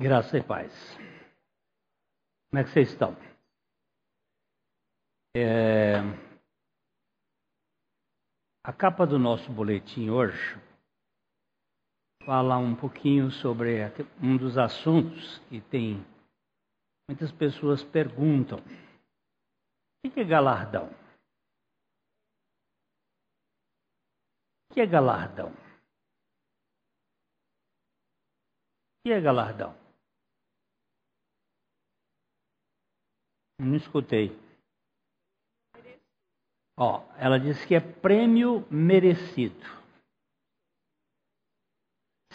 Graça e paz. Como é que vocês estão? É... A capa do nosso boletim hoje fala um pouquinho sobre um dos assuntos que tem muitas pessoas perguntam: o que é galardão? O que é galardão? O que é galardão? Não escutei. Ó, ela disse que é prêmio merecido.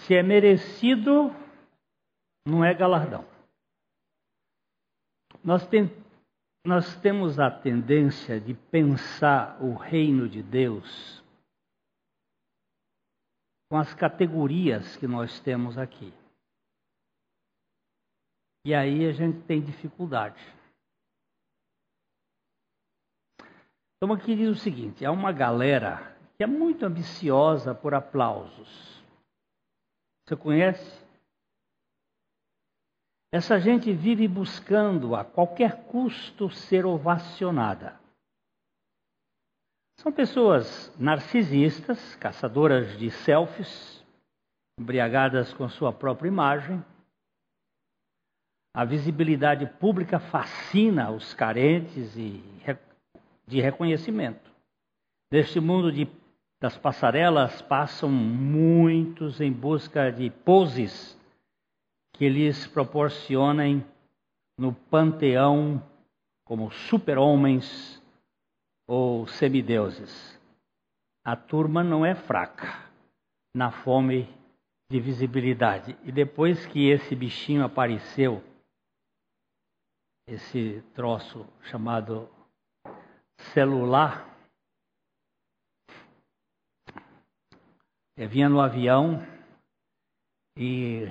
Se é merecido, não é galardão. Nós, tem, nós temos a tendência de pensar o reino de Deus com as categorias que nós temos aqui. E aí a gente tem dificuldade. Então aqui diz o seguinte: há uma galera que é muito ambiciosa por aplausos. Você conhece? Essa gente vive buscando a qualquer custo ser ovacionada. São pessoas narcisistas, caçadoras de selfies, embriagadas com sua própria imagem. A visibilidade pública fascina os carentes e de reconhecimento. Neste mundo de, das passarelas passam muitos em busca de poses que lhes proporcionem no panteão como super-homens ou semideuses. A turma não é fraca na fome de visibilidade. E depois que esse bichinho apareceu, esse troço chamado celular. Eu vinha no avião e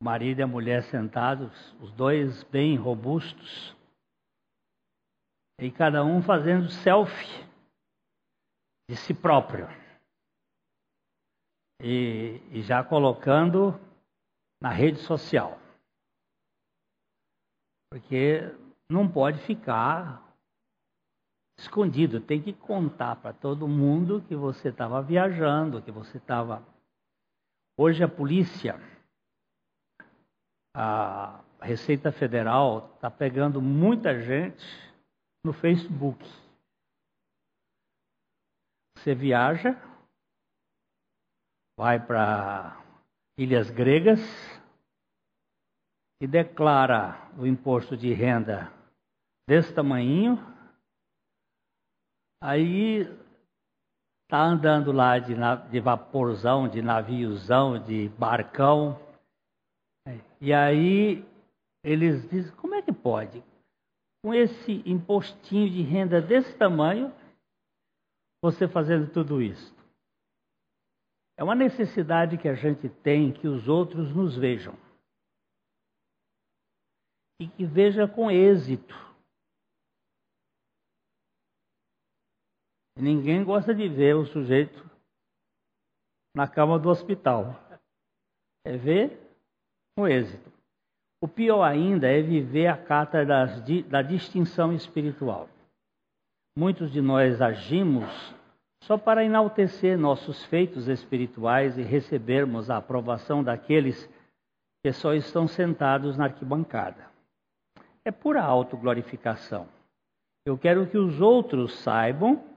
o marido e a mulher sentados, os dois bem robustos, e cada um fazendo selfie de si próprio. E, e já colocando na rede social. Porque não pode ficar escondido, tem que contar para todo mundo que você estava viajando, que você estava. Hoje a polícia, a Receita Federal está pegando muita gente no Facebook. Você viaja, vai para ilhas gregas e declara o imposto de renda desse tamanho Aí tá andando lá de, de vaporzão, de naviozão, de barcão. E aí eles dizem, como é que pode? Com esse impostinho de renda desse tamanho, você fazendo tudo isso. É uma necessidade que a gente tem que os outros nos vejam. E que veja com êxito. Ninguém gosta de ver o sujeito na cama do hospital. É ver com êxito. O pior ainda é viver a carta das, da distinção espiritual. Muitos de nós agimos só para enaltecer nossos feitos espirituais e recebermos a aprovação daqueles que só estão sentados na arquibancada. É pura autoglorificação. Eu quero que os outros saibam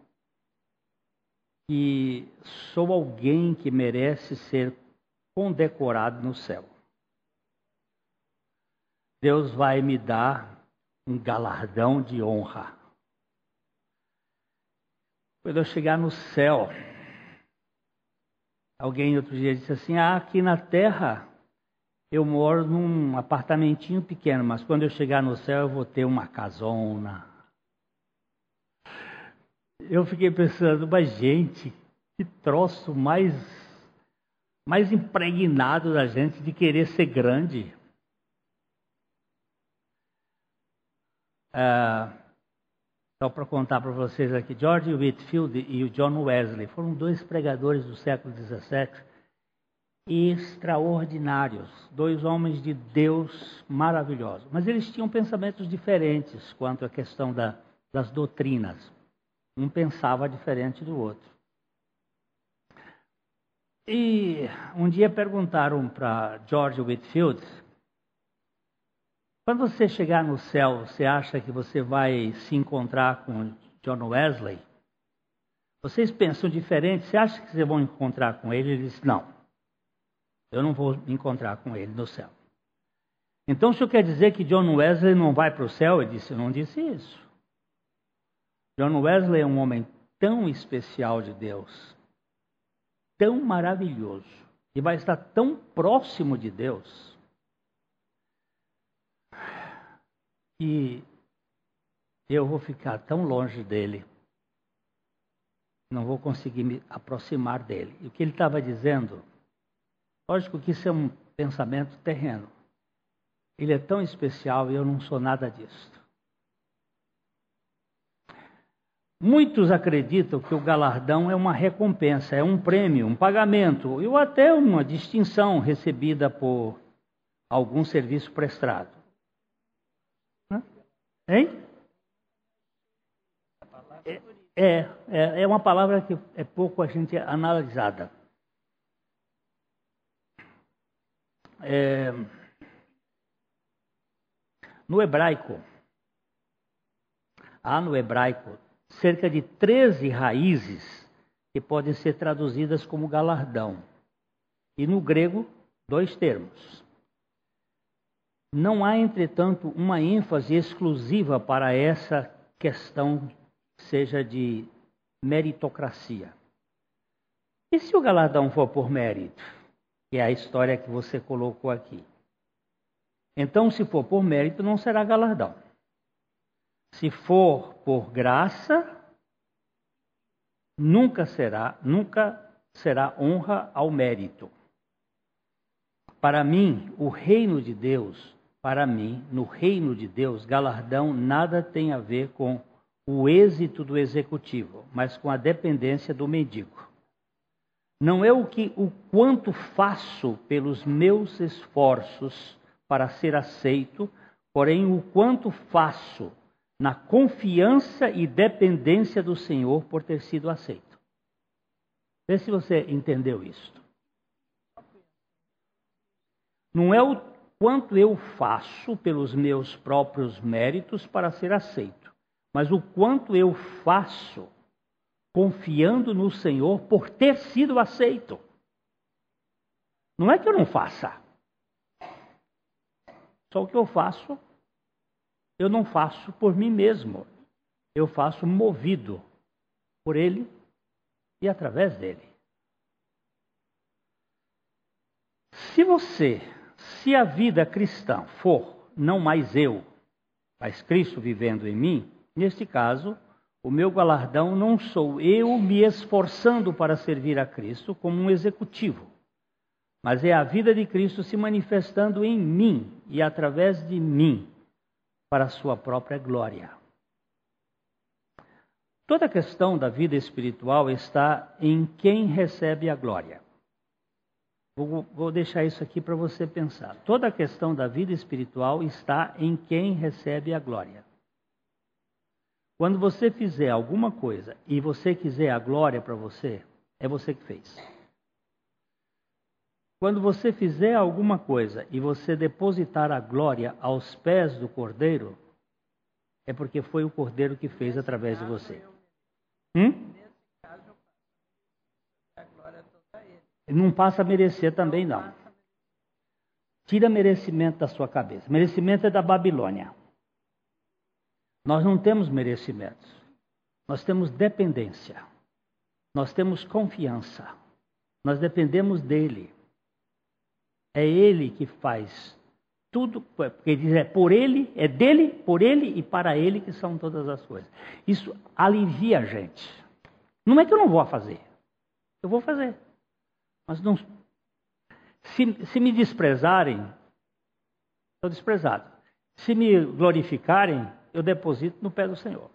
que sou alguém que merece ser condecorado no céu. Deus vai me dar um galardão de honra. Quando eu chegar no céu, alguém outro dia disse assim: Ah, aqui na terra eu moro num apartamentinho pequeno, mas quando eu chegar no céu eu vou ter uma casona, eu fiquei pensando, mas gente, que troço mais, mais impregnado da gente de querer ser grande. Ah, só para contar para vocês aqui, George Whitfield e o John Wesley foram dois pregadores do século XVII extraordinários, dois homens de Deus maravilhosos. Mas eles tinham pensamentos diferentes quanto à questão da, das doutrinas. Um pensava diferente do outro. E um dia perguntaram para George Whitfield: quando você chegar no céu, você acha que você vai se encontrar com John Wesley? Vocês pensam diferente? Você acha que vocês vão encontrar com ele? Ele disse: Não, eu não vou me encontrar com ele no céu. Então, o senhor quer dizer que John Wesley não vai para o céu? Ele disse: Eu não disse isso. John Wesley é um homem tão especial de Deus, tão maravilhoso, e vai estar tão próximo de Deus, que eu vou ficar tão longe dele não vou conseguir me aproximar dele. E o que ele estava dizendo, lógico que isso é um pensamento terreno. Ele é tão especial e eu não sou nada disso. Muitos acreditam que o galardão é uma recompensa, é um prêmio, um pagamento, ou até uma distinção recebida por algum serviço prestado. Hein? É, é, é uma palavra que é pouco a gente analisada. É, no hebraico, há no hebraico cerca de 13 raízes que podem ser traduzidas como galardão. E no grego, dois termos. Não há, entretanto, uma ênfase exclusiva para essa questão seja de meritocracia. E se o galardão for por mérito? Que é a história que você colocou aqui. Então, se for por mérito, não será galardão. Se for por graça, nunca será, nunca será honra ao mérito. Para mim, o reino de Deus, para mim, no reino de Deus, galardão nada tem a ver com o êxito do executivo, mas com a dependência do mendigo. Não é o que o quanto faço pelos meus esforços para ser aceito, porém o quanto faço na confiança e dependência do Senhor por ter sido aceito. Vê se você entendeu isto. Não é o quanto eu faço pelos meus próprios méritos para ser aceito mas o quanto eu faço confiando no Senhor por ter sido aceito. Não é que eu não faça. Só o que eu faço, eu não faço por mim mesmo. Eu faço movido por Ele e através dele. Se você, se a vida cristã for não mais eu, mas Cristo vivendo em mim, Neste caso, o meu galardão não sou eu me esforçando para servir a Cristo como um executivo, mas é a vida de Cristo se manifestando em mim e através de mim para a sua própria glória. Toda a questão da vida espiritual está em quem recebe a glória. Vou, vou deixar isso aqui para você pensar. Toda a questão da vida espiritual está em quem recebe a glória. Quando você fizer alguma coisa e você quiser a glória para você, é você que fez. Quando você fizer alguma coisa e você depositar a glória aos pés do Cordeiro, é porque foi o Cordeiro que fez através de você. Hum? Não passa a merecer também, não. Tira merecimento da sua cabeça. Merecimento é da Babilônia. Nós não temos merecimentos. Nós temos dependência. Nós temos confiança. Nós dependemos dele. É ele que faz tudo, porque diz é por ele, é dele, por ele e para ele que são todas as coisas. Isso alivia a gente. Não é que eu não vou fazer. Eu vou fazer. Mas não. Se, se me desprezarem, estou desprezado. Se me glorificarem, eu deposito no pé do Senhor.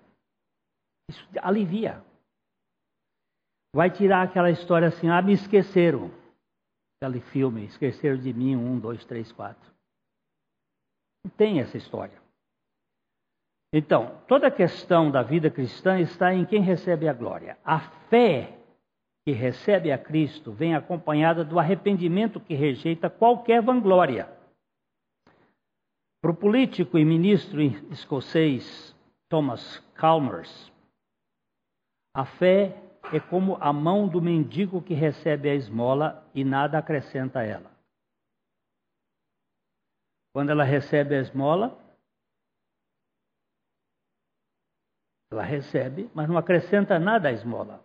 Isso alivia. Vai tirar aquela história assim, ah, me esqueceram. Aquele filme, Esqueceram de mim, um, dois, três, quatro. Tem essa história. Então, toda a questão da vida cristã está em quem recebe a glória. A fé que recebe a Cristo vem acompanhada do arrependimento que rejeita qualquer vanglória. Para o político e ministro escocês Thomas Chalmers, a fé é como a mão do mendigo que recebe a esmola e nada acrescenta a ela. Quando ela recebe a esmola, ela recebe, mas não acrescenta nada à esmola.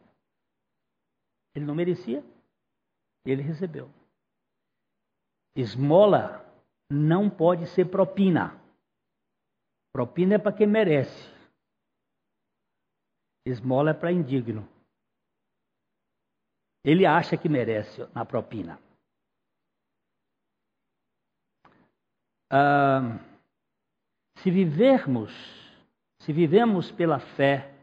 Ele não merecia, ele recebeu. Esmola não pode ser propina. Propina é para quem merece. Esmola é para indigno. Ele acha que merece na propina. Ah, se vivermos, se vivemos pela fé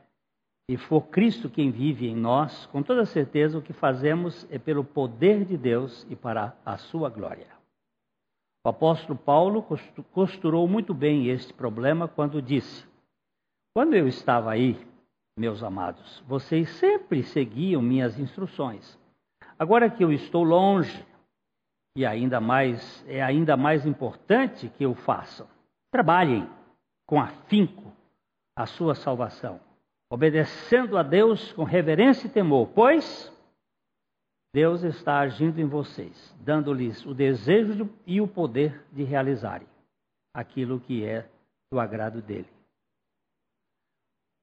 e for Cristo quem vive em nós, com toda certeza o que fazemos é pelo poder de Deus e para a sua glória. O apóstolo Paulo costurou muito bem este problema quando disse: Quando eu estava aí, meus amados, vocês sempre seguiam minhas instruções. Agora que eu estou longe, e ainda mais é ainda mais importante que o façam. Trabalhem com afinco a sua salvação, obedecendo a Deus com reverência e temor, pois Deus está agindo em vocês, dando-lhes o desejo e o poder de realizarem aquilo que é do agrado dele.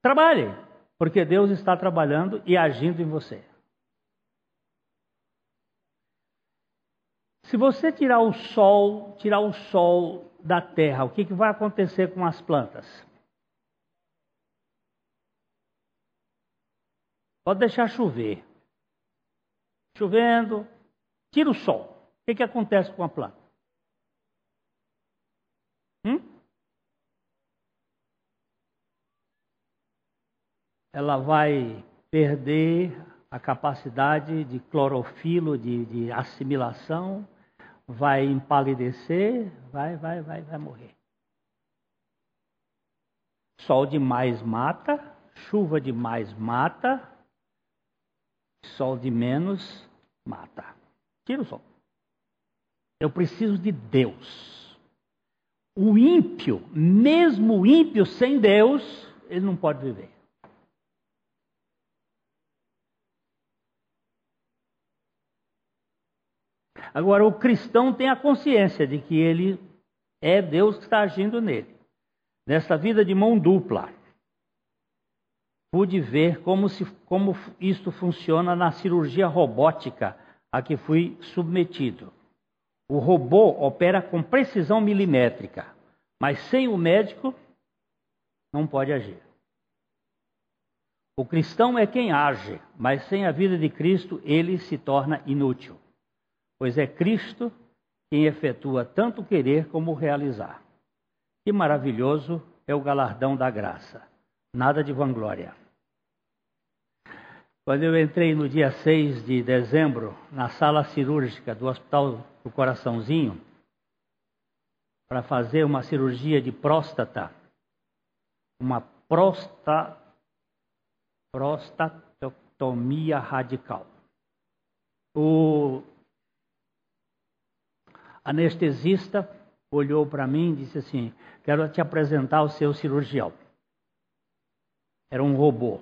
Trabalhem, porque Deus está trabalhando e agindo em você. Se você tirar o sol, tirar o sol da terra, o que, que vai acontecer com as plantas? Pode deixar chover. Chovendo, tira o sol. O que, que acontece com a planta? Hum? Ela vai perder a capacidade de clorofilo, de, de assimilação, vai empalidecer, vai, vai, vai, vai morrer. Sol demais mata, chuva demais mata, sol de menos mata. Tira o sol. Eu preciso de Deus. O ímpio, mesmo o ímpio sem Deus, ele não pode viver. Agora, o cristão tem a consciência de que ele é Deus que está agindo nele. Nessa vida de mão dupla, pude ver como, se, como isto funciona na cirurgia robótica a que fui submetido. O robô opera com precisão milimétrica, mas sem o médico não pode agir. O cristão é quem age, mas sem a vida de Cristo ele se torna inútil pois é Cristo quem efetua tanto querer como realizar. Que maravilhoso é o galardão da graça. Nada de vanglória. Quando eu entrei no dia 6 de dezembro na sala cirúrgica do Hospital do Coraçãozinho para fazer uma cirurgia de próstata, uma prosta, prostatotomia radical. O anestesista olhou para mim e disse assim: Quero te apresentar o seu cirurgião. Era um robô,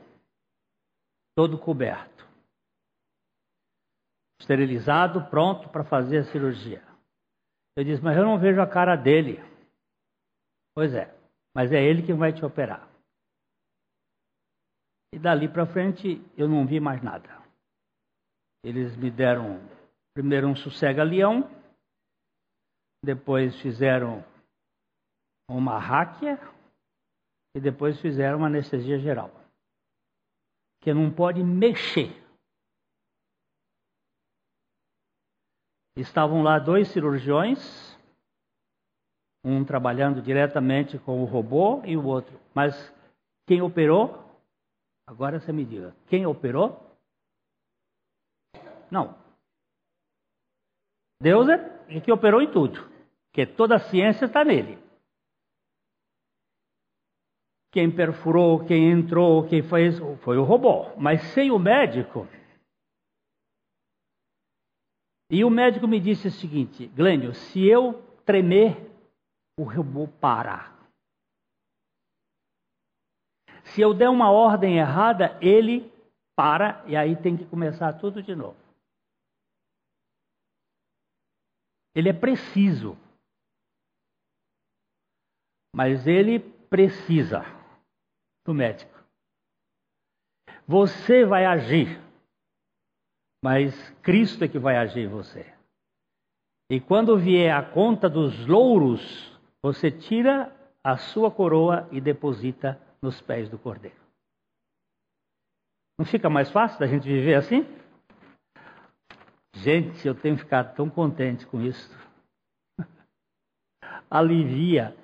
todo coberto, esterilizado, pronto para fazer a cirurgia. Eu disse: Mas eu não vejo a cara dele. Pois é, mas é ele que vai te operar. E dali para frente eu não vi mais nada. Eles me deram primeiro um sossega-leão depois fizeram uma ráquia e depois fizeram uma anestesia geral. Que não pode mexer. Estavam lá dois cirurgiões, um trabalhando diretamente com o robô e o outro. Mas quem operou? Agora você me diga, quem operou? Não, Deus é que operou em tudo, porque toda a ciência está nele. Quem perfurou, quem entrou, quem fez, foi o robô. Mas sem o médico. E o médico me disse o seguinte: Glênio, se eu tremer, o robô para. Se eu der uma ordem errada, ele para e aí tem que começar tudo de novo. Ele é preciso. Mas ele precisa do médico. Você vai agir, mas Cristo é que vai agir em você. E quando vier a conta dos louros, você tira a sua coroa e deposita nos pés do Cordeiro. Não fica mais fácil da gente viver assim? Gente, eu tenho ficado tão contente com isso. Alivia.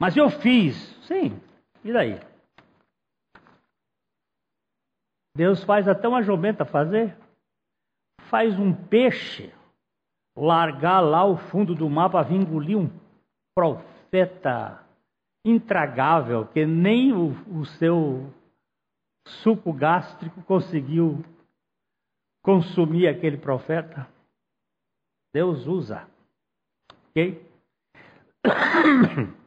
Mas eu fiz. Sim, e daí? Deus faz até uma jumenta fazer. Faz um peixe largar lá o fundo do mar para vir engolir um profeta intragável que nem o, o seu suco gástrico conseguiu consumir aquele profeta. Deus usa. Ok?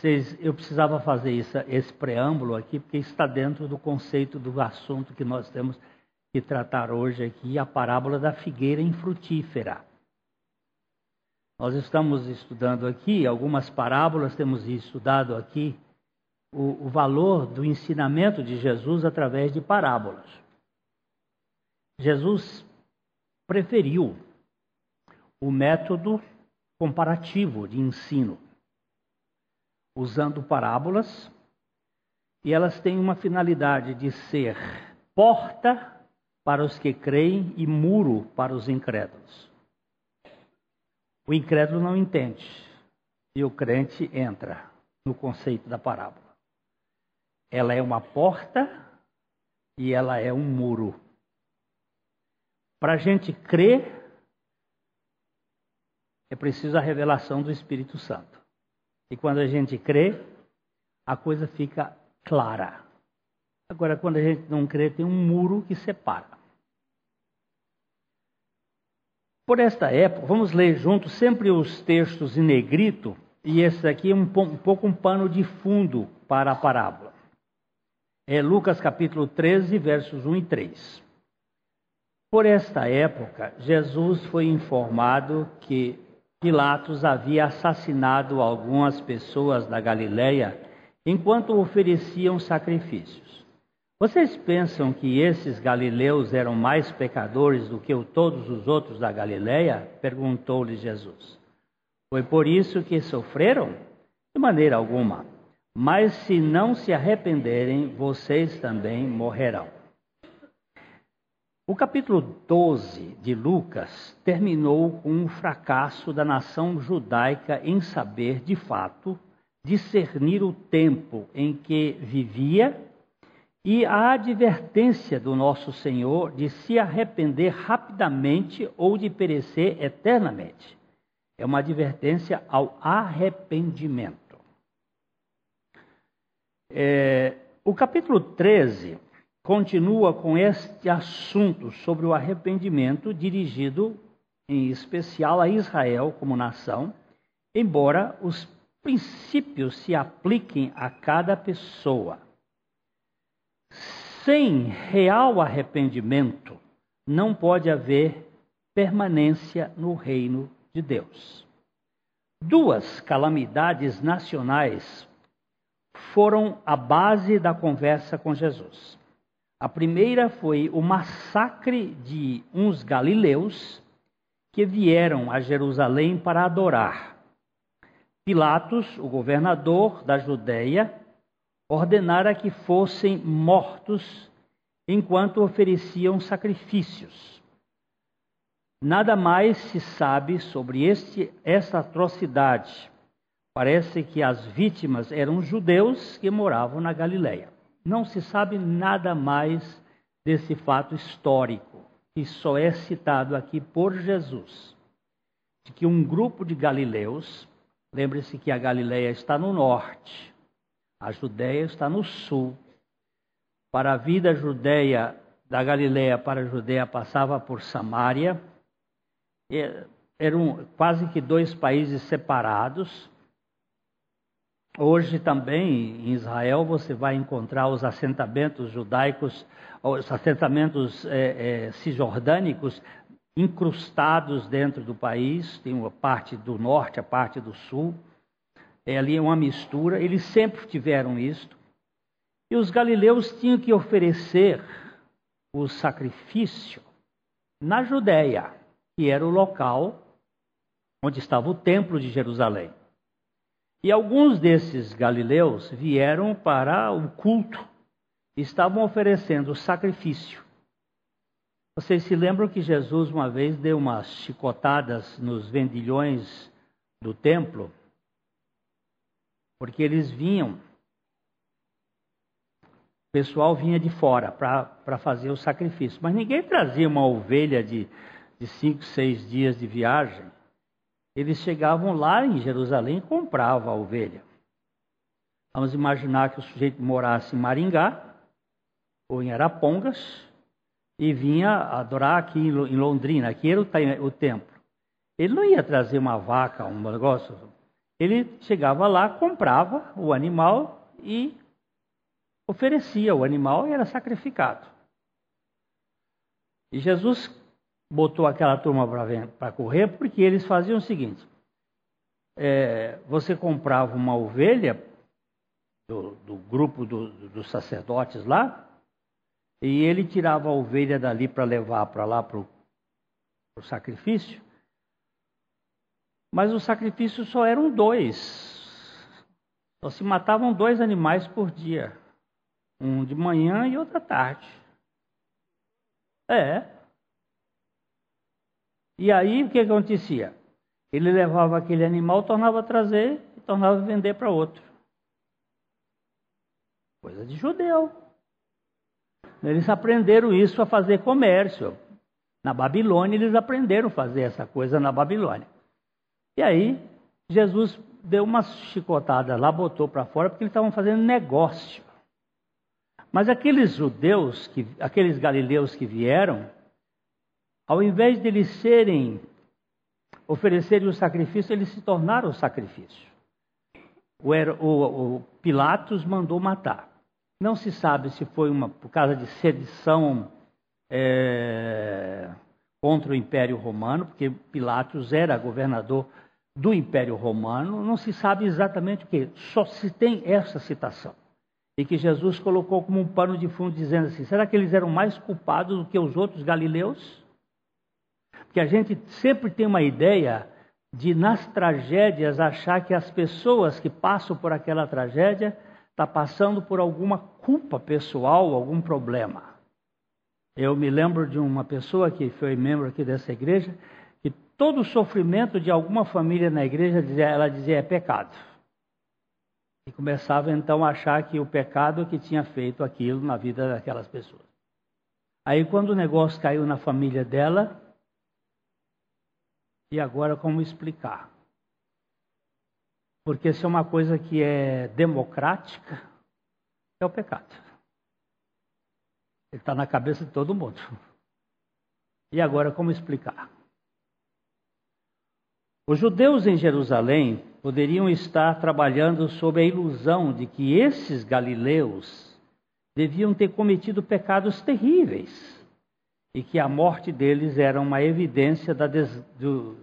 Vocês, eu precisava fazer isso, esse preâmbulo aqui, porque está dentro do conceito do assunto que nós temos que tratar hoje aqui, a parábola da figueira infrutífera. Nós estamos estudando aqui algumas parábolas, temos estudado aqui o, o valor do ensinamento de Jesus através de parábolas. Jesus preferiu o método comparativo de ensino, usando parábolas, e elas têm uma finalidade de ser porta para os que creem e muro para os incrédulos. O incrédulo não entende e o crente entra no conceito da parábola. Ela é uma porta e ela é um muro. Para a gente crer, é preciso a revelação do Espírito Santo. E quando a gente crê, a coisa fica clara. Agora, quando a gente não crê, tem um muro que separa. Por esta época, vamos ler juntos sempre os textos em negrito, e esse aqui é um, um pouco um pano de fundo para a parábola. É Lucas capítulo 13, versos 1 e 3. Por esta época, Jesus foi informado que Pilatos havia assassinado algumas pessoas da Galiléia enquanto ofereciam sacrifícios. Vocês pensam que esses galileus eram mais pecadores do que todos os outros da Galileia? perguntou-lhe Jesus. Foi por isso que sofreram? De maneira alguma. Mas se não se arrependerem, vocês também morrerão. O capítulo 12 de Lucas terminou com um fracasso da nação judaica em saber, de fato, discernir o tempo em que vivia e a advertência do nosso Senhor de se arrepender rapidamente ou de perecer eternamente. É uma advertência ao arrependimento. É, o capítulo 13 continua com este assunto sobre o arrependimento, dirigido em especial a Israel como nação, embora os princípios se apliquem a cada pessoa. Sem real arrependimento, não pode haver permanência no reino de Deus. Duas calamidades nacionais foram a base da conversa com Jesus. A primeira foi o massacre de uns galileus que vieram a Jerusalém para adorar. Pilatos, o governador da Judéia, ordenara que fossem mortos enquanto ofereciam sacrifícios. Nada mais se sabe sobre este, esta atrocidade. Parece que as vítimas eram judeus que moravam na Galileia. Não se sabe nada mais desse fato histórico, que só é citado aqui por Jesus. de que um grupo de galileus, lembre-se que a Galileia está no norte, a Judéia está no sul. Para a vida judeia, da Galileia para a Judéia passava por Samaria. Eram quase que dois países separados. Hoje também em Israel você vai encontrar os assentamentos judaicos, os assentamentos é, é, cisjordânicos incrustados dentro do país. Tem a parte do norte, a parte do sul. É, ali é uma mistura. Eles sempre tiveram isto. E os galileus tinham que oferecer o sacrifício na Judéia, que era o local onde estava o templo de Jerusalém. E alguns desses galileus vieram para o culto, estavam oferecendo sacrifício. Vocês se lembram que Jesus uma vez deu umas chicotadas nos vendilhões do templo? Porque eles vinham, o pessoal vinha de fora para fazer o sacrifício, mas ninguém trazia uma ovelha de, de cinco, seis dias de viagem eles chegavam lá em Jerusalém e compravam a ovelha. Vamos imaginar que o sujeito morasse em Maringá ou em Arapongas e vinha adorar aqui em Londrina, aqui era o templo. Ele não ia trazer uma vaca, um negócio. Ele chegava lá, comprava o animal e oferecia o animal e era sacrificado. E Jesus botou aquela turma para correr, porque eles faziam o seguinte: é, você comprava uma ovelha do, do grupo do, dos sacerdotes lá, e ele tirava a ovelha dali para levar para lá para o sacrifício. Mas os sacrifícios só eram dois. Só se matavam dois animais por dia. Um de manhã e outro à tarde. É. E aí o que acontecia? Ele levava aquele animal, tornava a trazer e tornava a vender para outro. Coisa de judeu. Eles aprenderam isso a fazer comércio. Na Babilônia, eles aprenderam a fazer essa coisa na Babilônia. E aí, Jesus deu uma chicotada lá, botou para fora, porque eles estavam fazendo negócio. Mas aqueles judeus, que, aqueles galileus que vieram, ao invés de eles serem, oferecerem o sacrifício, eles se tornaram o sacrifício. O, o, o Pilatos mandou matar. Não se sabe se foi uma, por causa de sedição é, contra o Império Romano, porque Pilatos era governador do Império Romano. Não se sabe exatamente o que. Só se tem essa citação. E que Jesus colocou como um pano de fundo, dizendo assim: será que eles eram mais culpados do que os outros galileus? Que a gente sempre tem uma ideia de, nas tragédias, achar que as pessoas que passam por aquela tragédia estão tá passando por alguma culpa pessoal, algum problema. Eu me lembro de uma pessoa que foi membro aqui dessa igreja, que todo sofrimento de alguma família na igreja, ela dizia é pecado. E começava então a achar que o pecado que tinha feito aquilo na vida daquelas pessoas. Aí quando o negócio caiu na família dela, e agora, como explicar? Porque se é uma coisa que é democrática, é o pecado. Ele está na cabeça de todo mundo. E agora, como explicar? Os judeus em Jerusalém poderiam estar trabalhando sob a ilusão de que esses galileus deviam ter cometido pecados terríveis e que a morte deles era uma evidência des, do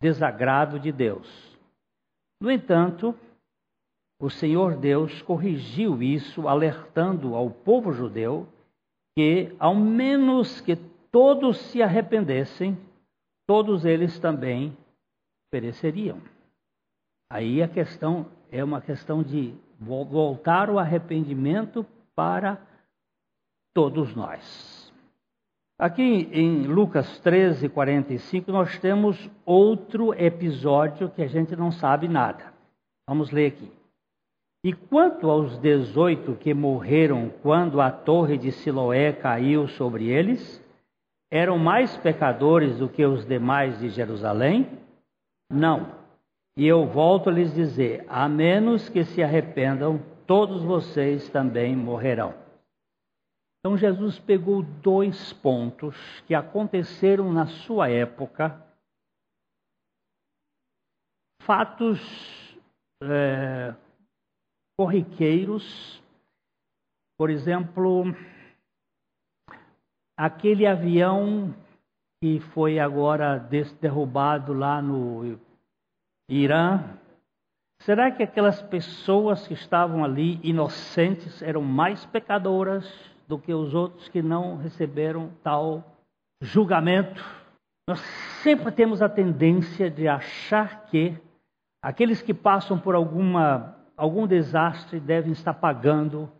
desagrado de Deus. No entanto, o Senhor Deus corrigiu isso, alertando ao povo judeu que, ao menos que todos se arrependessem, todos eles também pereceriam. Aí a questão é uma questão de voltar o arrependimento para todos nós. Aqui em Lucas 13, 45, nós temos outro episódio que a gente não sabe nada. Vamos ler aqui. E quanto aos dezoito que morreram quando a torre de Siloé caiu sobre eles, eram mais pecadores do que os demais de Jerusalém? Não. E eu volto a lhes dizer: a menos que se arrependam, todos vocês também morrerão. Então Jesus pegou dois pontos que aconteceram na sua época, fatos é, corriqueiros, por exemplo, aquele avião que foi agora derrubado lá no Irã. Será que aquelas pessoas que estavam ali inocentes eram mais pecadoras do que os outros que não receberam tal julgamento? Nós sempre temos a tendência de achar que aqueles que passam por alguma, algum desastre devem estar pagando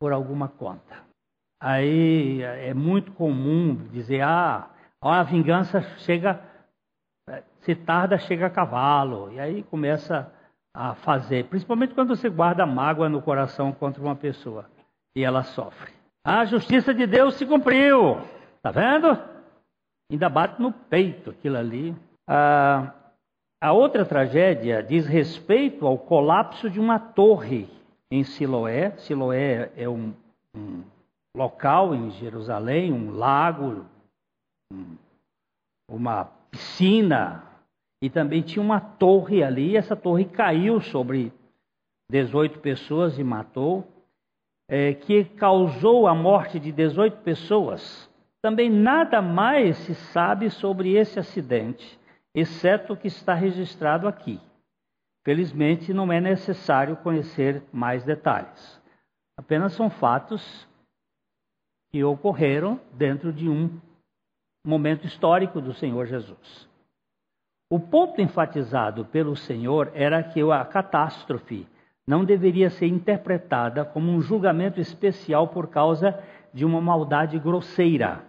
por alguma conta. Aí é muito comum dizer: ah, a vingança chega, se tarda, chega a cavalo. E aí começa a fazer, principalmente quando você guarda mágoa no coração contra uma pessoa e ela sofre. A justiça de Deus se cumpriu, tá vendo? Ainda bate no peito aquilo ali. Ah, a outra tragédia diz respeito ao colapso de uma torre em Siloé. Siloé é um, um local em Jerusalém, um lago uma piscina e também tinha uma torre ali. Essa torre caiu sobre 18 pessoas e matou, é, que causou a morte de 18 pessoas. Também nada mais se sabe sobre esse acidente, exceto o que está registrado aqui. Felizmente, não é necessário conhecer mais detalhes. Apenas são fatos que ocorreram dentro de um momento histórico do Senhor Jesus. O ponto enfatizado pelo Senhor era que a catástrofe não deveria ser interpretada como um julgamento especial por causa de uma maldade grosseira.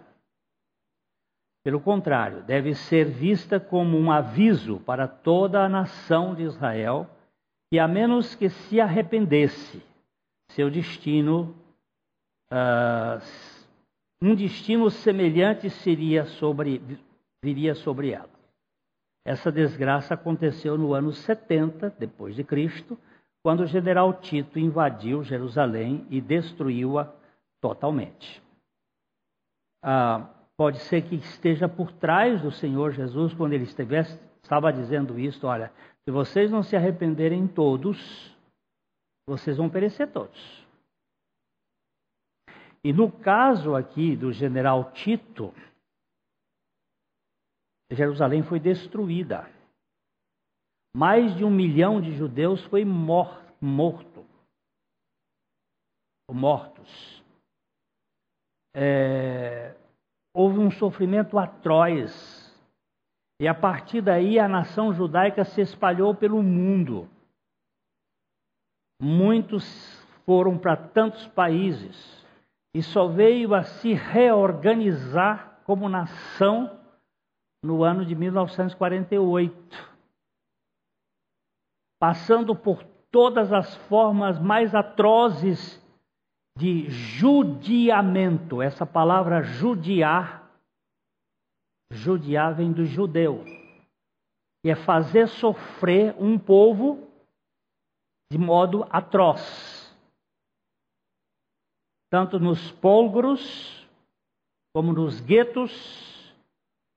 Pelo contrário, deve ser vista como um aviso para toda a nação de Israel que, a menos que se arrependesse, seu destino uh, um destino semelhante seria sobre, viria sobre ela. Essa desgraça aconteceu no ano 70 depois de Cristo, quando o general Tito invadiu Jerusalém e destruiu-a totalmente. Ah, pode ser que esteja por trás do Senhor Jesus quando ele estivesse, estava dizendo isso, olha, se vocês não se arrependerem todos, vocês vão perecer todos. E no caso aqui do general Tito, Jerusalém foi destruída. Mais de um milhão de judeus foi mor morto, mortos. É, houve um sofrimento atroz. E a partir daí a nação judaica se espalhou pelo mundo. Muitos foram para tantos países e só veio a se reorganizar como nação no ano de 1948, passando por todas as formas mais atrozes de judiamento. Essa palavra judiar, judiar vem do judeu, e é fazer sofrer um povo de modo atroz tanto nos polgros, como nos guetos,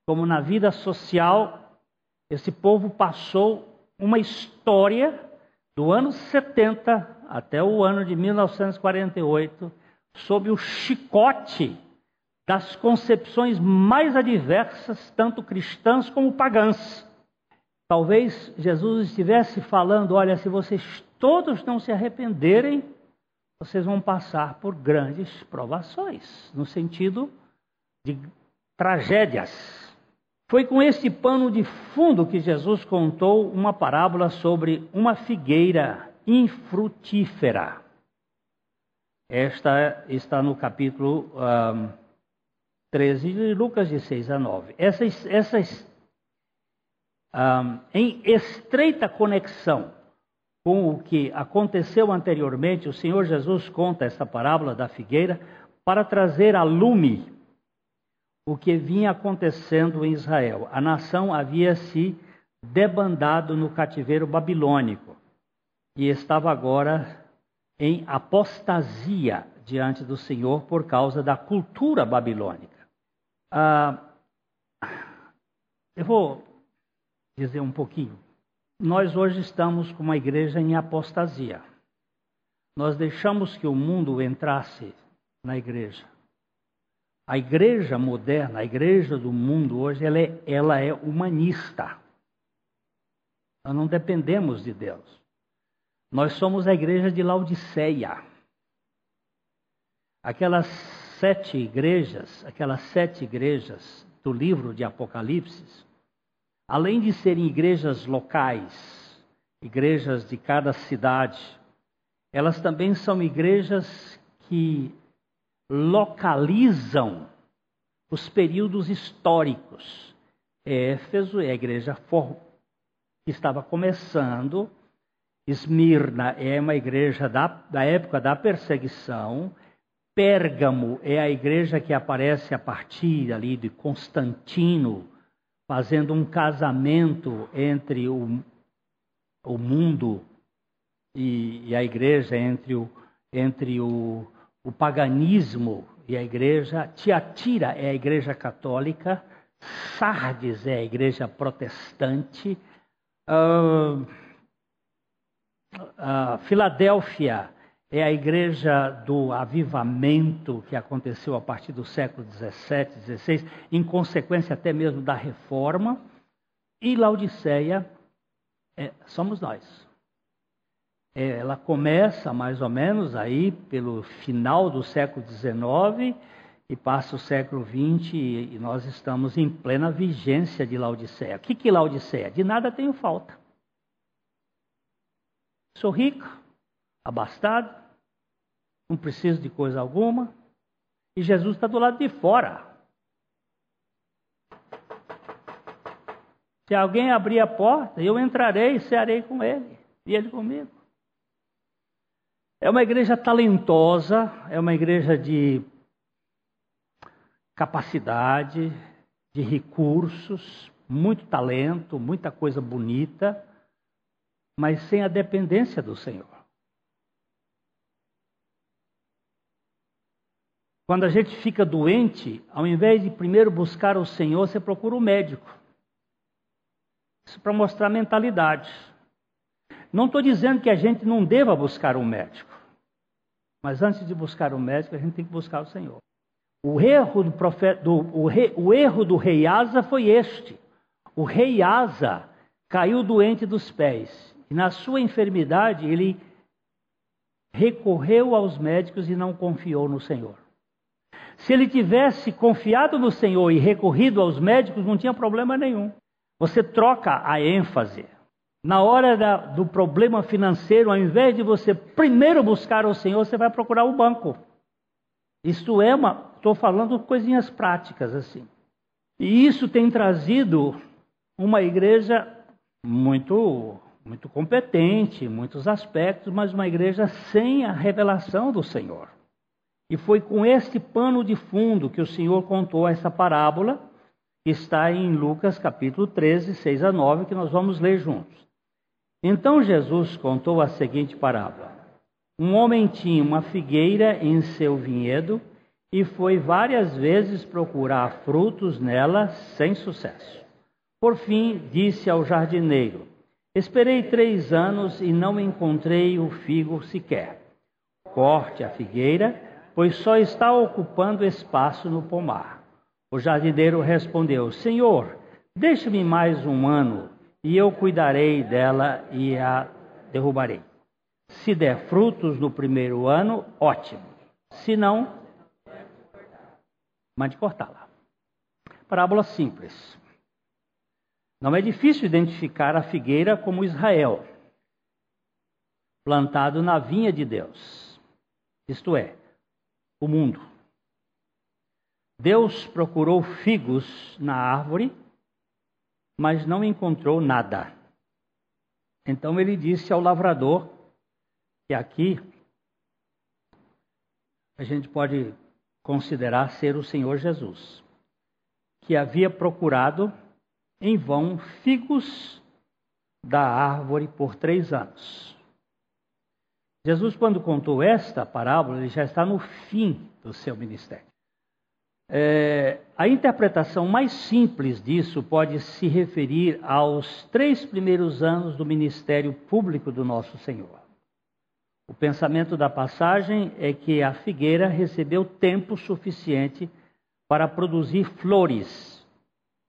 como na vida social. Esse povo passou uma história do ano 70 até o ano de 1948 sob o chicote das concepções mais adversas, tanto cristãs como pagãs. Talvez Jesus estivesse falando: olha, se vocês todos não se arrependerem, vocês vão passar por grandes provações, no sentido de tragédias. Foi com esse pano de fundo que Jesus contou uma parábola sobre uma figueira infrutífera. Esta está no capítulo um, 13 de Lucas, de 6 a 9. Essas, essas um, em estreita conexão com o que aconteceu anteriormente, o Senhor Jesus conta esta parábola da figueira para trazer a lume o que vinha acontecendo em Israel. A nação havia se debandado no cativeiro babilônico e estava agora em apostasia diante do Senhor por causa da cultura babilônica. Ah, eu vou dizer um pouquinho. Nós hoje estamos com uma igreja em apostasia. Nós deixamos que o mundo entrasse na igreja. A igreja moderna, a igreja do mundo hoje, ela é, ela é humanista. Nós não dependemos de Deus. Nós somos a igreja de Laodiceia. Aquelas sete igrejas, aquelas sete igrejas do livro de Apocalipse, além de serem igrejas locais, igrejas de cada cidade, elas também são igrejas que localizam os períodos históricos. Éfeso é a igreja que estava começando, Esmirna é uma igreja da, da época da perseguição, Pérgamo é a igreja que aparece a partir ali de Constantino, fazendo um casamento entre o, o mundo e, e, a igreja, entre o, entre o, o paganismo e a igreja. Tiatira é a igreja católica, Sardes é a igreja protestante, uh, uh, Filadélfia é a igreja do avivamento que aconteceu a partir do século 17, 16, em consequência até mesmo da reforma, e Laodiceia é, somos nós. É, ela começa mais ou menos aí pelo final do século XIX e passa o século XX e, nós estamos em plena vigência de Laodiceia. O que, que Laodiceia? De nada tenho falta. Sou rico, abastado, não preciso de coisa alguma, e Jesus está do lado de fora. Se alguém abrir a porta, eu entrarei e cearei com ele, e ele comigo. É uma igreja talentosa, é uma igreja de capacidade, de recursos, muito talento, muita coisa bonita, mas sem a dependência do Senhor. Quando a gente fica doente, ao invés de primeiro buscar o Senhor, você procura o médico. Isso para mostrar mentalidade. Não estou dizendo que a gente não deva buscar um médico. Mas antes de buscar um médico, a gente tem que buscar o Senhor. O erro do, profeta, do, o, o erro do rei Asa foi este. O rei Asa caiu doente dos pés. E na sua enfermidade, ele recorreu aos médicos e não confiou no Senhor. Se ele tivesse confiado no Senhor e recorrido aos médicos, não tinha problema nenhum. Você troca a ênfase. Na hora da, do problema financeiro, ao invés de você primeiro buscar o Senhor, você vai procurar o banco. Isto é uma. Estou falando coisinhas práticas assim. E isso tem trazido uma igreja muito, muito competente em muitos aspectos, mas uma igreja sem a revelação do Senhor. E foi com este pano de fundo que o Senhor contou essa parábola, que está em Lucas capítulo 13, 6 a 9, que nós vamos ler juntos. Então Jesus contou a seguinte parábola: Um homem tinha uma figueira em seu vinhedo e foi várias vezes procurar frutos nela sem sucesso. Por fim, disse ao jardineiro: Esperei três anos e não encontrei o figo sequer. Corte a figueira, pois só está ocupando espaço no pomar. O jardineiro respondeu: Senhor, deixe-me mais um ano e eu cuidarei dela e a derrubarei. Se der frutos no primeiro ano, ótimo. Se não, mande cortá-la. Parábola simples. Não é difícil identificar a figueira como Israel, plantado na vinha de Deus, isto é, o mundo. Deus procurou figos na árvore mas não encontrou nada. Então ele disse ao lavrador, que aqui a gente pode considerar ser o Senhor Jesus, que havia procurado em vão figos da árvore por três anos. Jesus, quando contou esta parábola, ele já está no fim do seu ministério. É, a interpretação mais simples disso pode se referir aos três primeiros anos do ministério público do nosso Senhor. O pensamento da passagem é que a figueira recebeu tempo suficiente para produzir flores,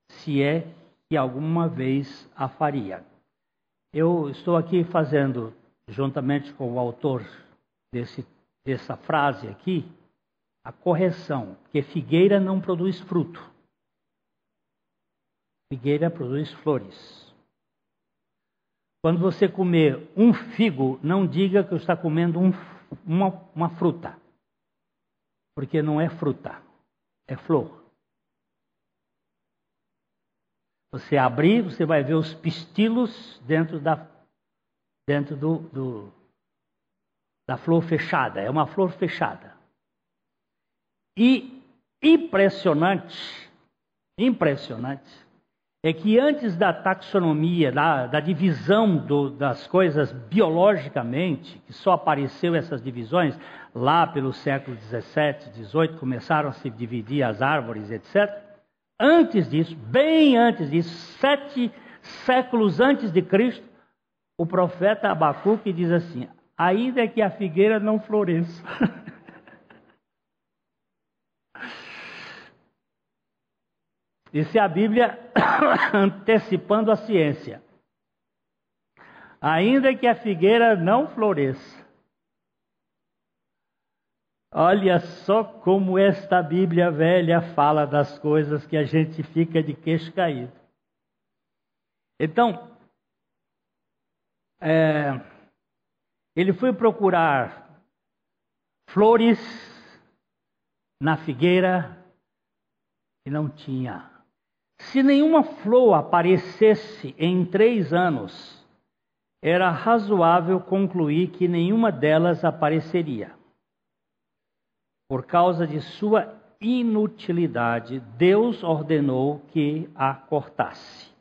se é que alguma vez a faria. Eu estou aqui fazendo, juntamente com o autor desse, dessa frase aqui, a correção, que figueira não produz fruto. Figueira produz flores. Quando você comer um figo, não diga que está comendo um, uma, uma fruta, porque não é fruta, é flor. Você abrir, você vai ver os pistilos dentro da, dentro do, do da flor fechada. É uma flor fechada. E impressionante, impressionante, é que antes da taxonomia, da, da divisão do, das coisas biologicamente, que só apareceu essas divisões lá pelo século 17, 18, começaram a se dividir as árvores, etc. Antes disso, bem antes disso, sete séculos antes de Cristo, o profeta Abacuque diz assim: ainda que a figueira não floresça. Disse a Bíblia antecipando a ciência. Ainda que a figueira não floresça. Olha só como esta Bíblia velha fala das coisas que a gente fica de queixo caído. Então, é, ele foi procurar flores na figueira e não tinha. Se nenhuma flor aparecesse em três anos, era razoável concluir que nenhuma delas apareceria. Por causa de sua inutilidade, Deus ordenou que a cortasse.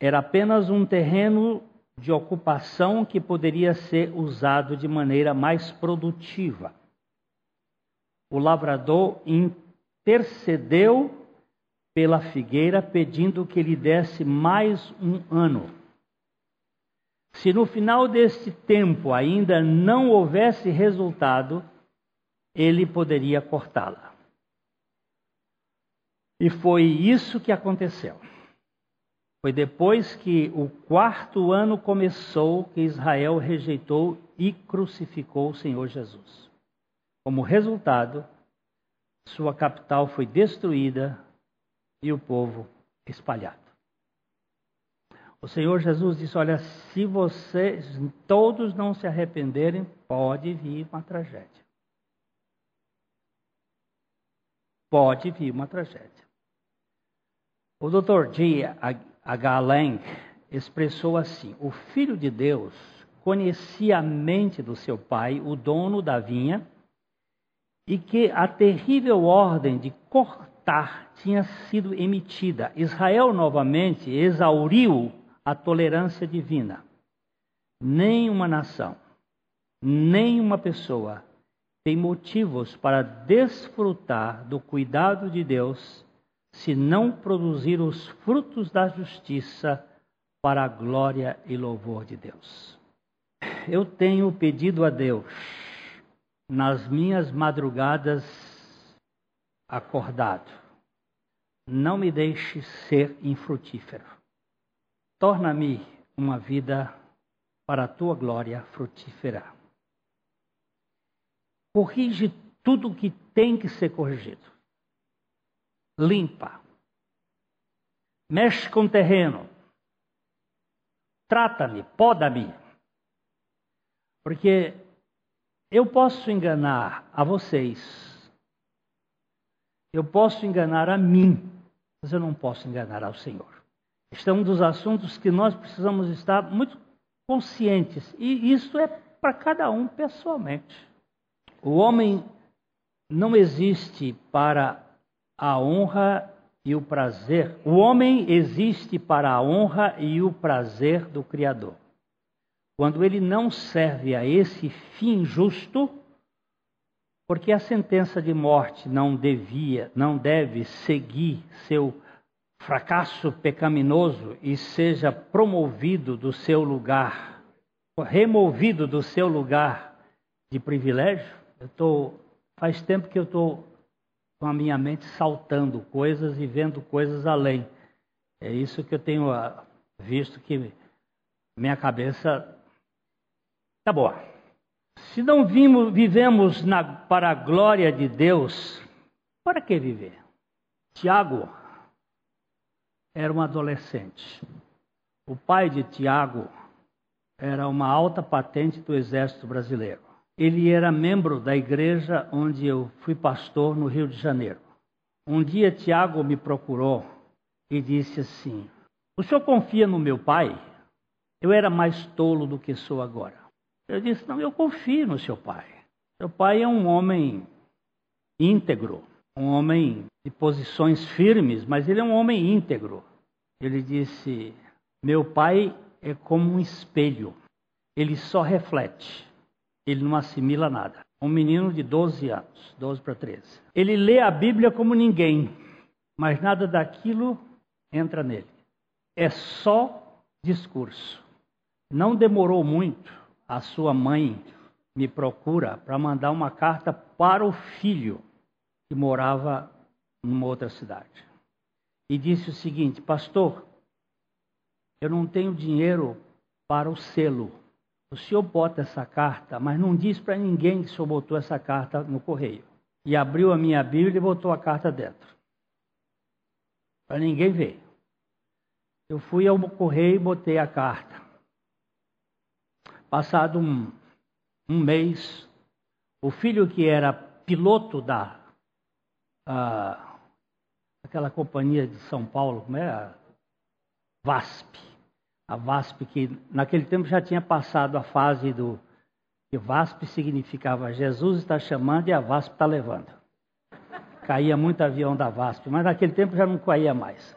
Era apenas um terreno de ocupação que poderia ser usado de maneira mais produtiva. O lavrador intercedeu pela figueira, pedindo que lhe desse mais um ano. Se no final deste tempo ainda não houvesse resultado, ele poderia cortá-la. E foi isso que aconteceu. Foi depois que o quarto ano começou que Israel rejeitou e crucificou o Senhor Jesus. Como resultado, sua capital foi destruída e o povo espalhado. O Senhor Jesus disse: Olha, se vocês todos não se arrependerem, pode vir uma tragédia. Pode vir uma tragédia. O Dr. G. H. Lang expressou assim: O Filho de Deus conhecia a mente do seu pai, o dono da vinha, e que a terrível ordem de cortar tinha sido emitida. Israel novamente exauriu a tolerância divina. Nenhuma nação, nenhuma pessoa tem motivos para desfrutar do cuidado de Deus se não produzir os frutos da justiça para a glória e louvor de Deus. Eu tenho pedido a Deus, nas minhas madrugadas acordado. Não me deixe ser infrutífero. Torna-me uma vida para a tua glória frutífera. Corrige tudo o que tem que ser corrigido. Limpa. Mexe com o terreno. Trata-me, poda-me. Porque eu posso enganar a vocês eu posso enganar a mim, mas eu não posso enganar ao Senhor. Este é um dos assuntos que nós precisamos estar muito conscientes, e isso é para cada um pessoalmente. O homem não existe para a honra e o prazer. O homem existe para a honra e o prazer do Criador. Quando ele não serve a esse fim justo, porque a sentença de morte não devia, não deve seguir seu fracasso pecaminoso e seja promovido do seu lugar, removido do seu lugar de privilégio. Eu tô, faz tempo que eu estou com a minha mente saltando coisas e vendo coisas além. É isso que eu tenho ah, visto que minha cabeça tá boa. Se não vimos, vivemos na, para a glória de Deus, para que viver? Tiago era um adolescente. O pai de Tiago era uma alta patente do exército brasileiro. Ele era membro da igreja onde eu fui pastor no Rio de Janeiro. Um dia Tiago me procurou e disse assim: O senhor confia no meu pai? Eu era mais tolo do que sou agora. Eu disse: Não, eu confio no seu pai. Seu pai é um homem íntegro, um homem de posições firmes, mas ele é um homem íntegro. Ele disse: Meu pai é como um espelho, ele só reflete ele não assimila nada. Um menino de 12 anos, 12 para 13. Ele lê a Bíblia como ninguém, mas nada daquilo entra nele. É só discurso. Não demorou muito, a sua mãe me procura para mandar uma carta para o filho que morava numa outra cidade. E disse o seguinte: Pastor, eu não tenho dinheiro para o selo o senhor bota essa carta, mas não diz para ninguém que o senhor botou essa carta no correio. E abriu a minha Bíblia e botou a carta dentro. Para ninguém ver. Eu fui ao correio e botei a carta. Passado um, um mês, o filho que era piloto da aquela companhia de São Paulo, como é? A VASP a VASP, que naquele tempo já tinha passado a fase do que VASP significava Jesus está chamando e a VASP está levando. Caía muito avião da VASP, mas naquele tempo já não caía mais.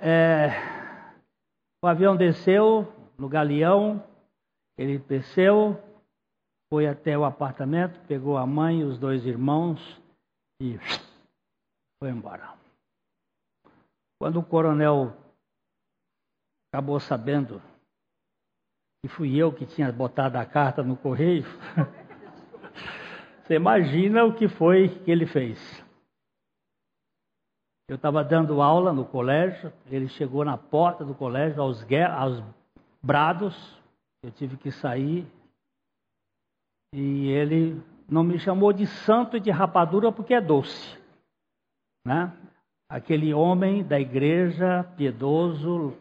É, o avião desceu no galeão, ele desceu, foi até o apartamento, pegou a mãe e os dois irmãos e foi embora. Quando o coronel acabou sabendo que fui eu que tinha botado a carta no correio, você imagina o que foi que ele fez. Eu estava dando aula no colégio, ele chegou na porta do colégio aos, aos brados, eu tive que sair, e ele não me chamou de santo e de rapadura porque é doce. Né? Aquele homem da igreja, piedoso,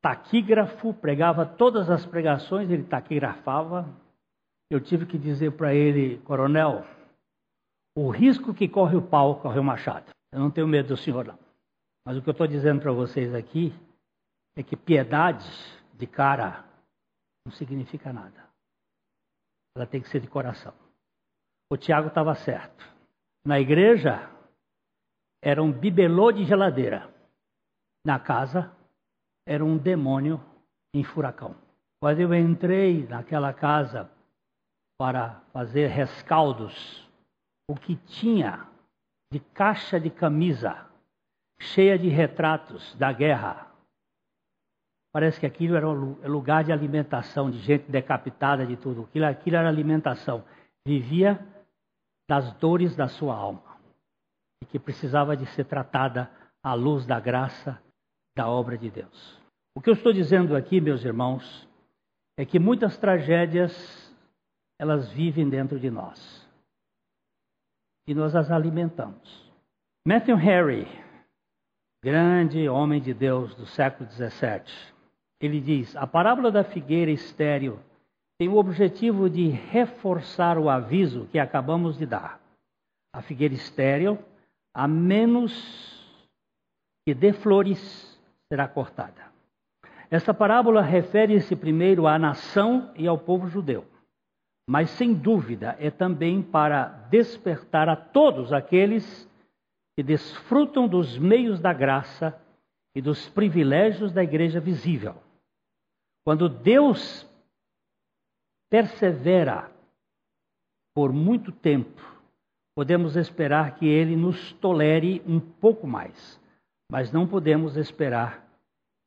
taquígrafo, pregava todas as pregações, ele taquigrafava. Eu tive que dizer para ele, coronel, o risco que corre o pau, corre o machado. Eu não tenho medo do senhor, não. Mas o que eu estou dizendo para vocês aqui é que piedade de cara não significa nada. Ela tem que ser de coração. O Tiago estava certo. Na igreja, era um bibelô de geladeira. Na casa, era um demônio em furacão. Quando eu entrei naquela casa para fazer rescaldos, o que tinha de caixa de camisa cheia de retratos da guerra. Parece que aquilo era um lugar de alimentação, de gente decapitada, de tudo. Aquilo, aquilo era alimentação. Vivia das dores da sua alma e que precisava de ser tratada à luz da graça da obra de Deus. O que eu estou dizendo aqui, meus irmãos, é que muitas tragédias elas vivem dentro de nós e nós as alimentamos. Matthew Harry, grande homem de Deus do século XVII, ele diz: a parábola da figueira estéril tem o objetivo de reforçar o aviso que acabamos de dar. A figueira estéril, a menos que dê flores, será cortada. Essa parábola refere-se primeiro à nação e ao povo judeu, mas sem dúvida é também para despertar a todos aqueles que desfrutam dos meios da graça e dos privilégios da igreja visível. Quando Deus persevera por muito tempo, podemos esperar que Ele nos tolere um pouco mais, mas não podemos esperar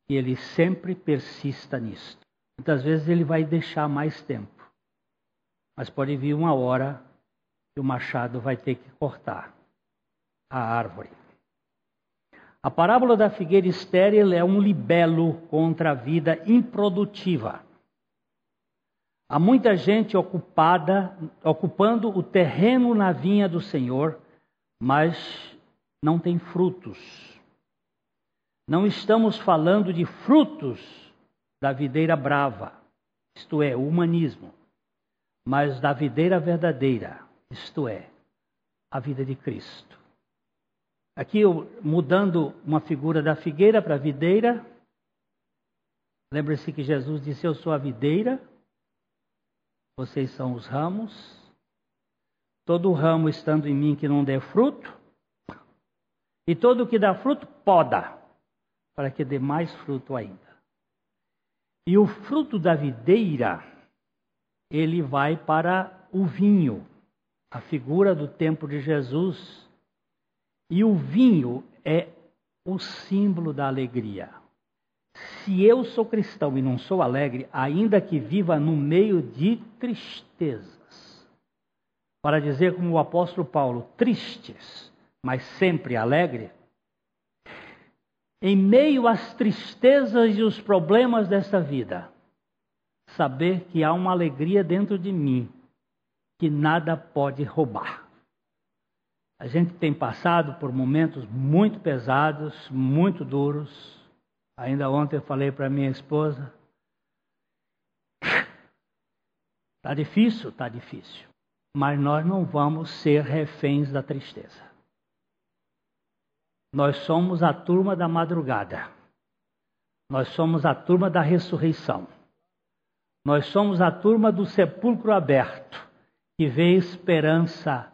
que Ele sempre persista nisto. Muitas vezes Ele vai deixar mais tempo, mas pode vir uma hora que o machado vai ter que cortar a árvore. A parábola da figueira estéril é um libelo contra a vida improdutiva. Há muita gente ocupada, ocupando o terreno na vinha do Senhor, mas não tem frutos. Não estamos falando de frutos da videira brava, isto é, o humanismo, mas da videira verdadeira, isto é, a vida de Cristo. Aqui, mudando uma figura da figueira para a videira. Lembre-se que Jesus disse: Eu sou a videira, vocês são os ramos. Todo ramo estando em mim que não dê fruto, e todo que dá fruto, poda, para que dê mais fruto ainda. E o fruto da videira, ele vai para o vinho, a figura do tempo de Jesus e o vinho é o símbolo da alegria. Se eu sou cristão e não sou alegre, ainda que viva no meio de tristezas, para dizer como o apóstolo Paulo, tristes, mas sempre alegre, em meio às tristezas e os problemas desta vida, saber que há uma alegria dentro de mim que nada pode roubar. A gente tem passado por momentos muito pesados, muito duros. Ainda ontem eu falei para minha esposa: Está difícil, está difícil. Mas nós não vamos ser reféns da tristeza. Nós somos a turma da madrugada. Nós somos a turma da ressurreição. Nós somos a turma do sepulcro aberto, que vê esperança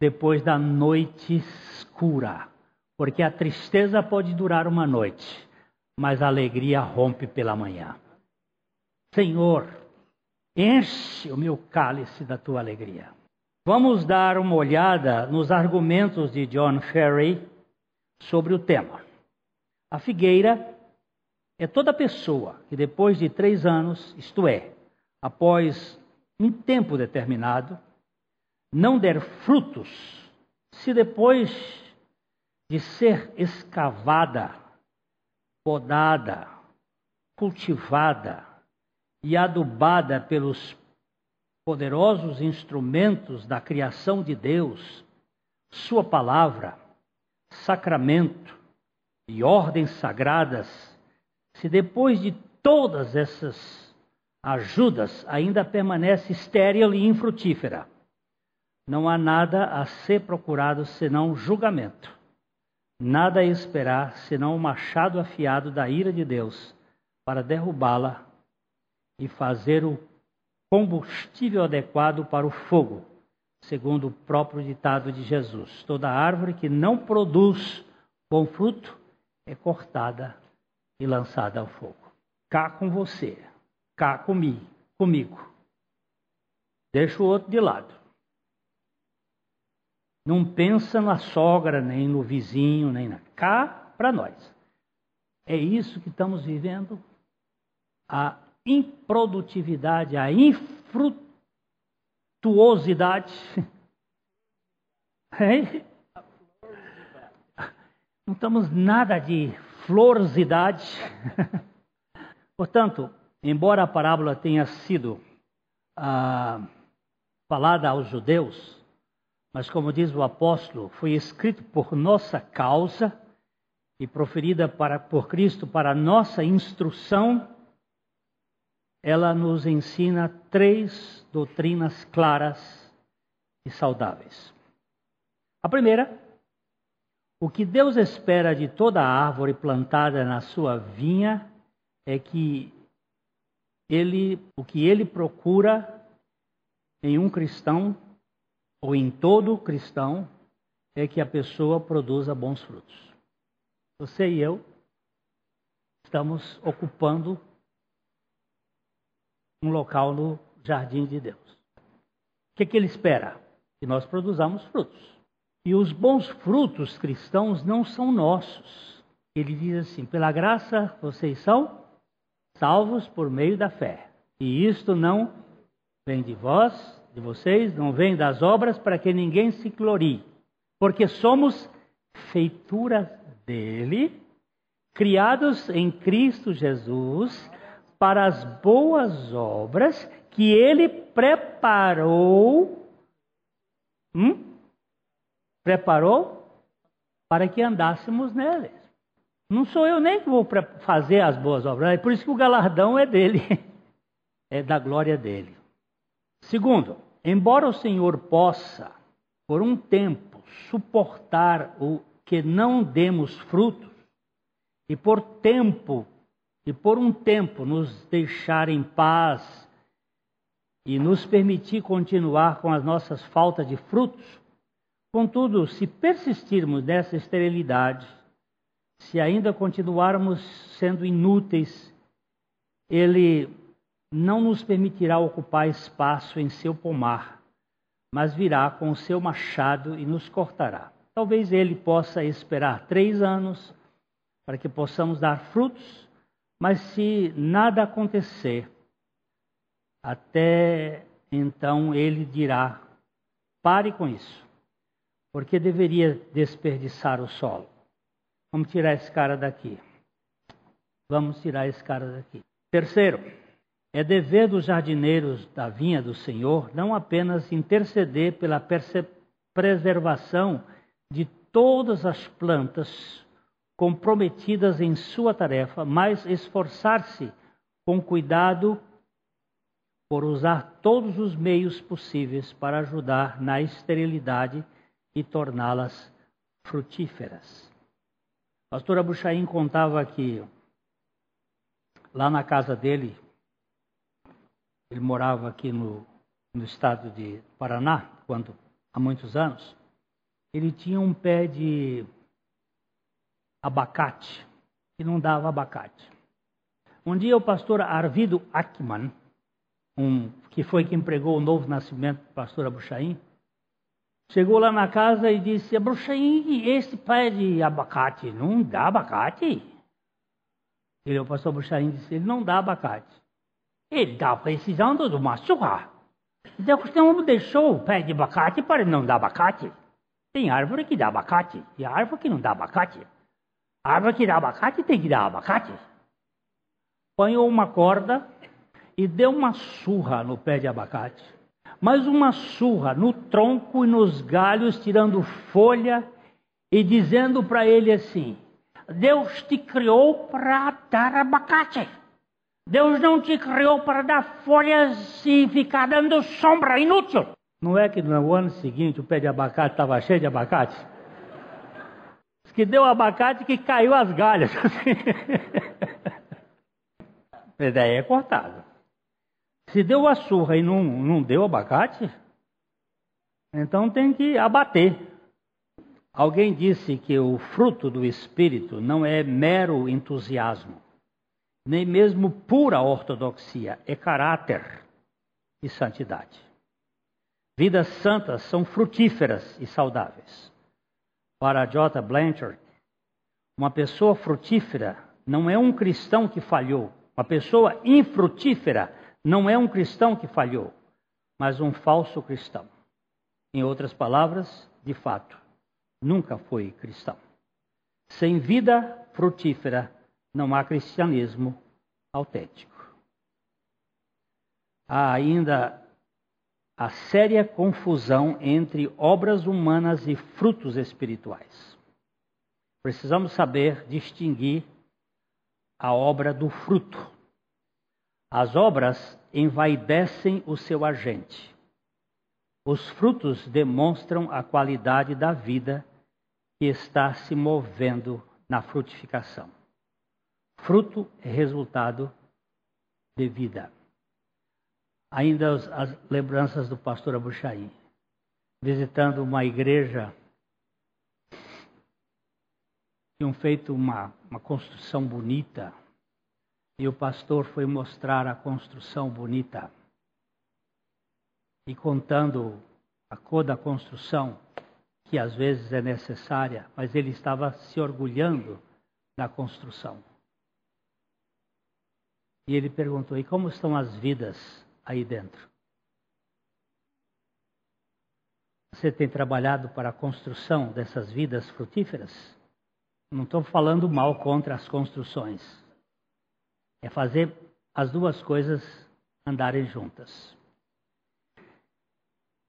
depois da noite escura. Porque a tristeza pode durar uma noite, mas a alegria rompe pela manhã. Senhor, enche o meu cálice da tua alegria. Vamos dar uma olhada nos argumentos de John Ferry sobre o tema. A figueira é toda pessoa que depois de três anos, isto é, após um tempo determinado, não der frutos, se depois de ser escavada, podada, cultivada e adubada pelos poderosos instrumentos da criação de Deus, Sua palavra, sacramento e ordens sagradas, se depois de todas essas ajudas ainda permanece estéril e infrutífera, não há nada a ser procurado senão julgamento. Nada a esperar senão o machado afiado da ira de Deus para derrubá-la e fazer o combustível adequado para o fogo, segundo o próprio ditado de Jesus. Toda árvore que não produz bom fruto é cortada e lançada ao fogo. Cá com você, cá comigo, comigo. Deixa o outro de lado. Não pensa na sogra, nem no vizinho, nem na. Cá para nós. É isso que estamos vivendo. A improdutividade, a infrutuosidade. É? Não estamos nada de florosidade. Portanto, embora a parábola tenha sido ah, falada aos judeus, mas como diz o apóstolo, foi escrito por nossa causa e proferida para, por Cristo para nossa instrução, ela nos ensina três doutrinas claras e saudáveis. A primeira, o que Deus espera de toda árvore plantada na sua vinha é que ele, o que ele procura em um cristão ou em todo cristão é que a pessoa produza bons frutos. Você e eu estamos ocupando um local no jardim de Deus. O que, é que ele espera? Que nós produzamos frutos. E os bons frutos cristãos não são nossos. Ele diz assim: pela graça vocês são salvos por meio da fé. E isto não vem de vós, de vocês, não vem das obras para que ninguém se glorie. Porque somos feitura dele, criados em Cristo Jesus para as boas obras que ele preparou. Hum? Preparou para que andássemos neles. Não sou eu nem que vou fazer as boas obras, é por isso que o galardão é dele, é da glória dele. Segundo, embora o Senhor possa, por um tempo, suportar o que não demos frutos, e por tempo, e por um tempo nos deixar em paz e nos permitir continuar com as nossas faltas de frutos, contudo, se persistirmos nessa esterilidade, se ainda continuarmos sendo inúteis, ele não nos permitirá ocupar espaço em seu pomar, mas virá com o seu machado e nos cortará. Talvez ele possa esperar três anos para que possamos dar frutos, mas se nada acontecer, até então ele dirá: pare com isso, porque deveria desperdiçar o solo. Vamos tirar esse cara daqui. Vamos tirar esse cara daqui. Terceiro, é dever dos jardineiros da vinha do Senhor não apenas interceder pela preservação de todas as plantas comprometidas em sua tarefa, mas esforçar-se com cuidado por usar todos os meios possíveis para ajudar na esterilidade e torná-las frutíferas. A pastora Buchaim contava que lá na casa dele, ele morava aqui no, no estado de Paraná, quando há muitos anos. Ele tinha um pé de abacate, que não dava abacate. Um dia o pastor Arvido Ackman, um, que foi quem pregou o novo nascimento do pastor Abuchaim, chegou lá na casa e disse, Abuchaim, esse pé de abacate não dá abacate? Ele, o pastor Abuchaim disse, ele não dá abacate. Ele está precisando de uma surra. Então, o deixou o pé de abacate para não dar abacate. Tem árvore que dá abacate e árvore que não dá abacate. Árvore que dá abacate tem que dar abacate. Apanhou uma corda e deu uma surra no pé de abacate. Mas uma surra no tronco e nos galhos, tirando folha e dizendo para ele assim: Deus te criou para dar abacate. Deus não te criou para dar folhas e ficar dando sombra inútil. Não é que no ano seguinte o pé de abacate estava cheio de abacate? Diz que deu abacate que caiu as galhas. Mas daí é cortado. Se deu a surra e não, não deu abacate, então tem que abater. Alguém disse que o fruto do Espírito não é mero entusiasmo nem mesmo pura ortodoxia, é caráter e santidade. Vidas santas são frutíferas e saudáveis. Para J. Blanchard, uma pessoa frutífera não é um cristão que falhou. Uma pessoa infrutífera não é um cristão que falhou, mas um falso cristão. Em outras palavras, de fato, nunca foi cristão. Sem vida frutífera, não há cristianismo autêntico. Há ainda a séria confusão entre obras humanas e frutos espirituais. Precisamos saber distinguir a obra do fruto. As obras envaidecem o seu agente. Os frutos demonstram a qualidade da vida que está se movendo na frutificação. Fruto é resultado de vida. Ainda as, lembranças do pastor Abuchaí, visitando uma igreja tinham feito uma, uma construção bonita e o pastor foi mostrar a construção bonita e contando a cor da construção, que às vezes é necessária, mas ele estava se orgulhando da construção. E ele perguntou: e como estão as vidas aí dentro? Você tem trabalhado para a construção dessas vidas frutíferas? Não estou falando mal contra as construções. É fazer as duas coisas andarem juntas.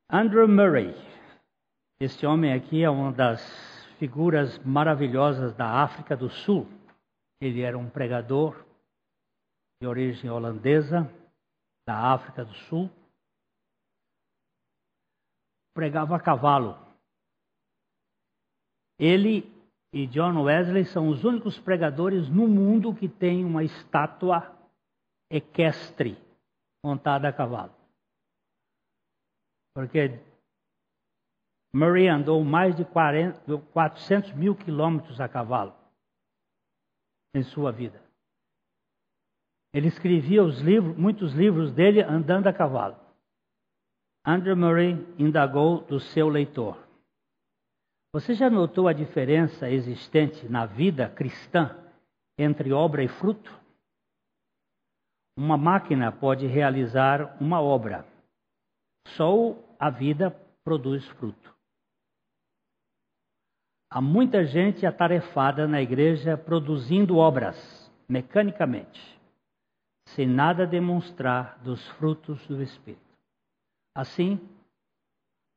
Andrew Murray, este homem aqui é uma das figuras maravilhosas da África do Sul. Ele era um pregador de origem holandesa, da África do Sul. Pregava a cavalo. Ele e John Wesley são os únicos pregadores no mundo que têm uma estátua equestre montada a cavalo. Porque Murray andou mais de 40, 400 mil quilômetros a cavalo em sua vida. Ele escrevia os livros, muitos livros dele andando a cavalo. Andrew Murray indagou do seu leitor: você já notou a diferença existente na vida cristã entre obra e fruto? Uma máquina pode realizar uma obra, só a vida produz fruto. Há muita gente atarefada na igreja produzindo obras mecanicamente, sem nada demonstrar dos frutos do Espírito. Assim,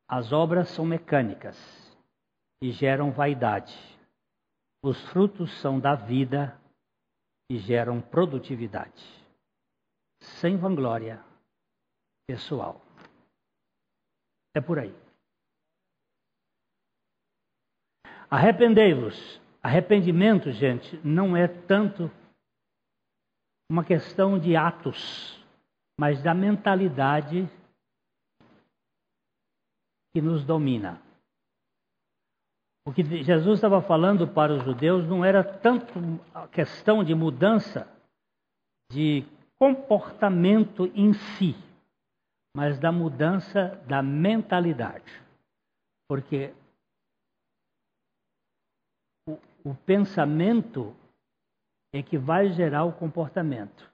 as obras são mecânicas e geram vaidade. Os frutos são da vida e geram produtividade, sem vanglória pessoal. É por aí. Arrependei-vos. Arrependimento, gente, não é tanto uma questão de atos, mas da mentalidade que nos domina. O que Jesus estava falando para os judeus não era tanto a questão de mudança de comportamento em si, mas da mudança da mentalidade. Porque o, o pensamento é que vai gerar o comportamento.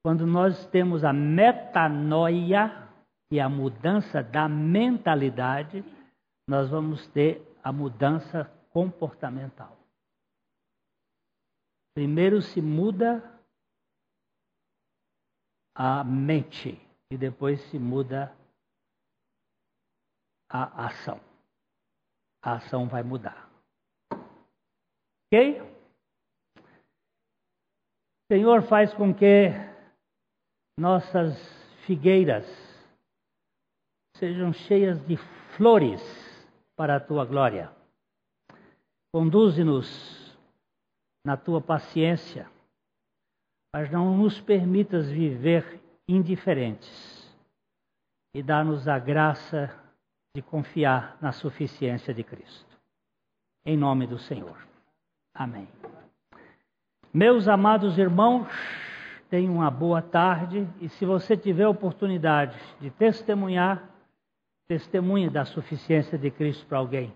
Quando nós temos a metanoia, é a mudança da mentalidade, nós vamos ter a mudança comportamental. Primeiro se muda a mente e depois se muda a ação. A ação vai mudar. Ok? Senhor faz com que nossas figueiras sejam cheias de flores para a tua glória. Conduze-nos na tua paciência, mas não nos permitas viver indiferentes e dá-nos a graça de confiar na suficiência de Cristo. Em nome do Senhor. Amém. Meus amados irmãos, tenham uma boa tarde e se você tiver oportunidade de testemunhar, testemunhe da suficiência de Cristo para alguém.